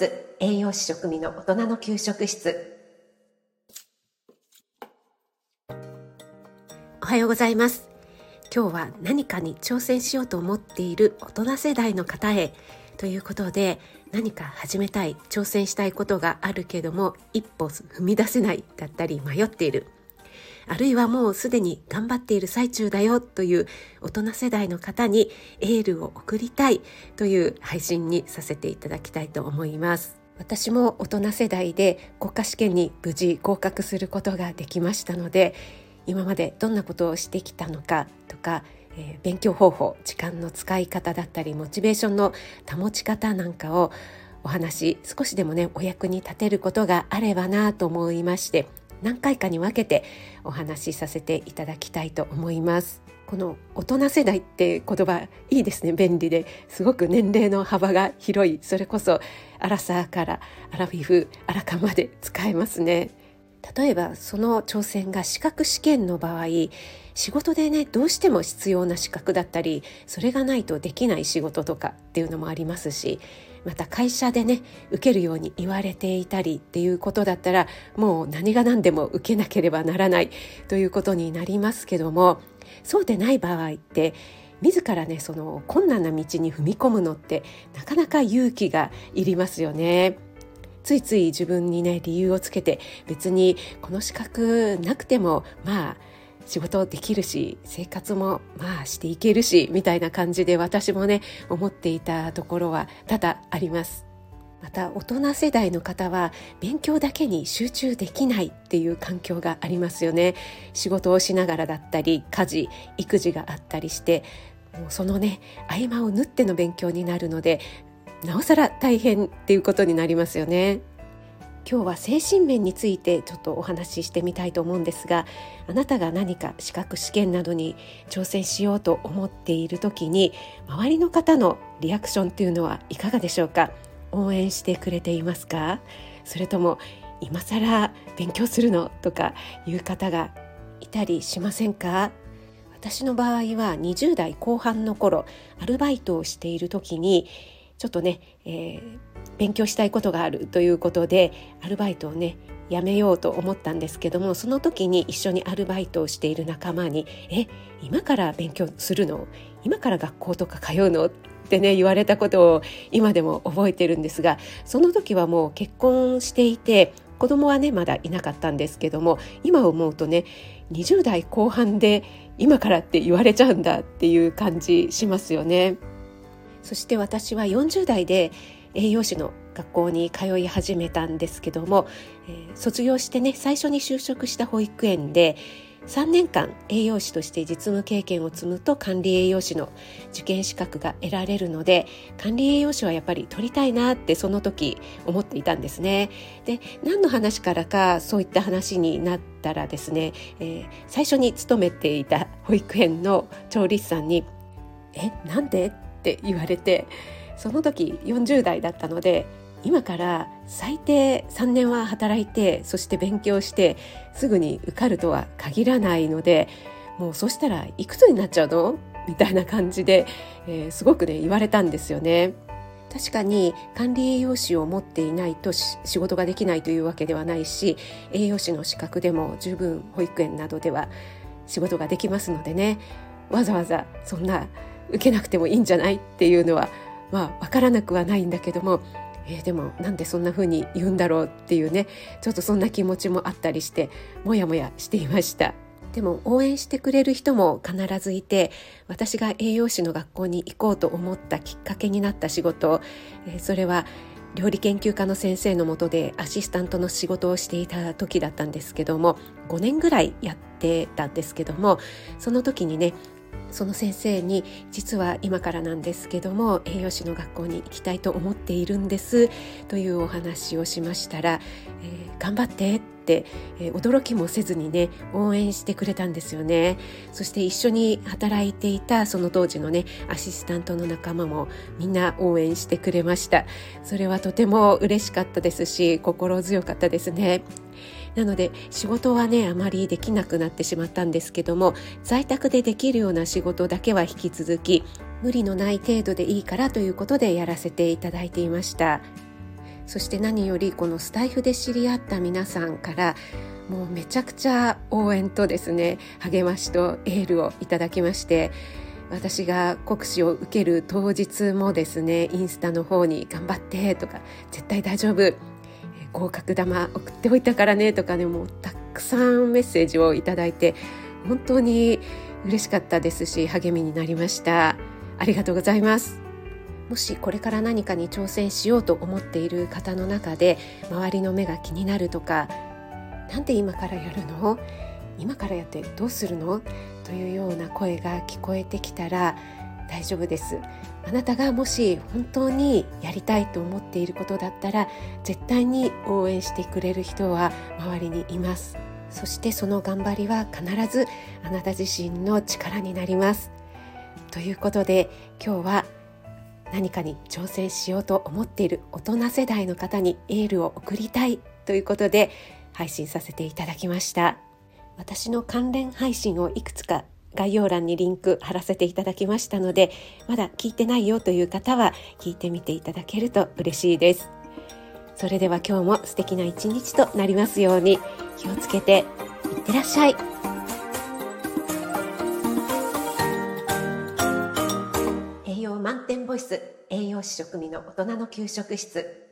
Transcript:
ス栄養士食味の大人の給食室。おはようございます。今日は何かに挑戦しようと思っている大人世代の方へ。ということで何か始めたい挑戦したいことがあるけども一歩踏み出せないだったり迷っている。あるいはもうすでに頑張っている最中だよという大人世代の方にエールを送りたいという配信にさせていただきたいと思います。私も大人世代で国家試験に無事合格することができましたので今までどんなことをしてきたのかとか、えー、勉強方法時間の使い方だったりモチベーションの保ち方なんかをお話少しでもねお役に立てることがあればなと思いまして何回かに分けてお話しさせていただきたいと思います。この大人世代って言葉いいですね。便利で。すごく年齢の幅が広い。それこそアラサーからアラフィフアラカまで使えますね。例えばその挑戦が資格試験の場合仕事でねどうしても必要な資格だったりそれがないとできない仕事とかっていうのもありますしまた会社でね受けるように言われていたりっていうことだったらもう何が何でも受けなければならないということになりますけどもそうでない場合って自らねその困難な道に踏み込むのってなかなか勇気がいりますよね。ついつい自分にね理由をつけて別にこの資格なくてもまあ仕事できるし生活もまあしていけるしみたいな感じで私もね思っていたところは多々あります。また大人世代の方は勉強だけに集中できないっていう環境がありますよね仕事をしながらだったり家事育児があったりしてもうそのね合間を縫っての勉強になるのでなおさら大変っていうことになりますよね。今日は精神面についてちょっとお話ししてみたいと思うんですがあなたが何か資格試験などに挑戦しようと思っている時に周りの方のリアクションっていうのはいかがでしょうか？応援してくれていますか？それとも今更勉強するのとかいう方がいたりしませんか？私の場合は20代後半の頃アルバイトをしている時にちょっとね、えー、勉強したいことがあるということでアルバイトをねやめようと思ったんですけどもその時に一緒にアルバイトをしている仲間に「え今から勉強するの？今から学校とか通うの?」ってね言われたことを今でも覚えてるんですがその時はもう結婚していて子供はねまだいなかったんですけども今思うとね20代後半で今からって言われちゃうんだっていう感じしますよね。そして私は40代で栄養士の学校に通い始めたんですけども、えー、卒業してね最初に就職した保育園で3年間栄養士として実務経験を積むと管理栄養士の受験資格が得られるので管理栄養士はやっぱり取りたいなってその時思っていたんですね。で何の話からかそういった話になったらですね、えー、最初に勤めていた保育園の調理師さんに「えなんで?」って言われてその時40代だったので今から最低3年は働いてそして勉強してすぐに受かるとは限らないのでもうそしたらいくつになっちゃうの？みたいな感じで、えー、すごくね言われたんですよね。確かに管理栄養士を持っていないと仕事ができないというわけではないし栄養士の資格でも十分保育園などでは仕事ができますのでねわざわざそんな受けなくてもいいんじゃないっていうのはまあ分からなくはないんだけども、えー、でもなんでそんな風に言うんだろうっていうねちょっとそんな気持ちもあったりしてもやもやしていました。でも応援してくれる人も必ずいて私が栄養士の学校に行こうと思ったきっかけになった仕事、えー、それは料理研究家の先生のもとでアシスタントの仕事をしていた時だったんですけども5年ぐらいやってたんですけどもその時にねその先生に実は今からなんですけども栄養士の学校に行きたいと思っているんですというお話をしましたら、えー、頑張ってって、え、驚きもせずにね応援してくれたんですよね。そして一緒に働いていたその当時のねアシスタントの仲間もみんな応援してくれました。それはとても嬉しかったですし心強かったですね。なので仕事はねあまりできなくなってしまったんですけども在宅でできるような仕事だけは引き続き無理のない程度でいいからということでやらせていただいていました。そして何よりこのスタイフで知り合った皆さんからもうめちゃくちゃ応援とですね励ましとエールをいただきまして私が国試を受ける当日もですねインスタの方に「頑張って」とか「絶対大丈夫」合格玉送っておいたからねとかねもうたくさんメッセージをいただいて本当に嬉しかったですし励みになりました。ありがとうございます。もしこれから何かに挑戦しようと思っている方の中で周りの目が気になるとかなんで今からやるの？今からやってどうするの？というような声が聞こえてきたら大丈夫です。あなたがもし本当にやりたいと思っていることだったら絶対に応援してくれる人は周りにいます。そしてその頑張りは必ずあなた自身の力になります。ということで今日は何かに挑戦しようと思っている大人世代の方にエールを送りたいということで配信させていただきました。私の関連配信をいくつか概要欄にリンク貼らせていただきましたのでまだ聞いてないよという方は聞いてみていただけると嬉しいです。それでは今日も素敵な一日となりますように気をつけていってらっしゃい。栄養満点ボイス栄養士食味の大人の給食室。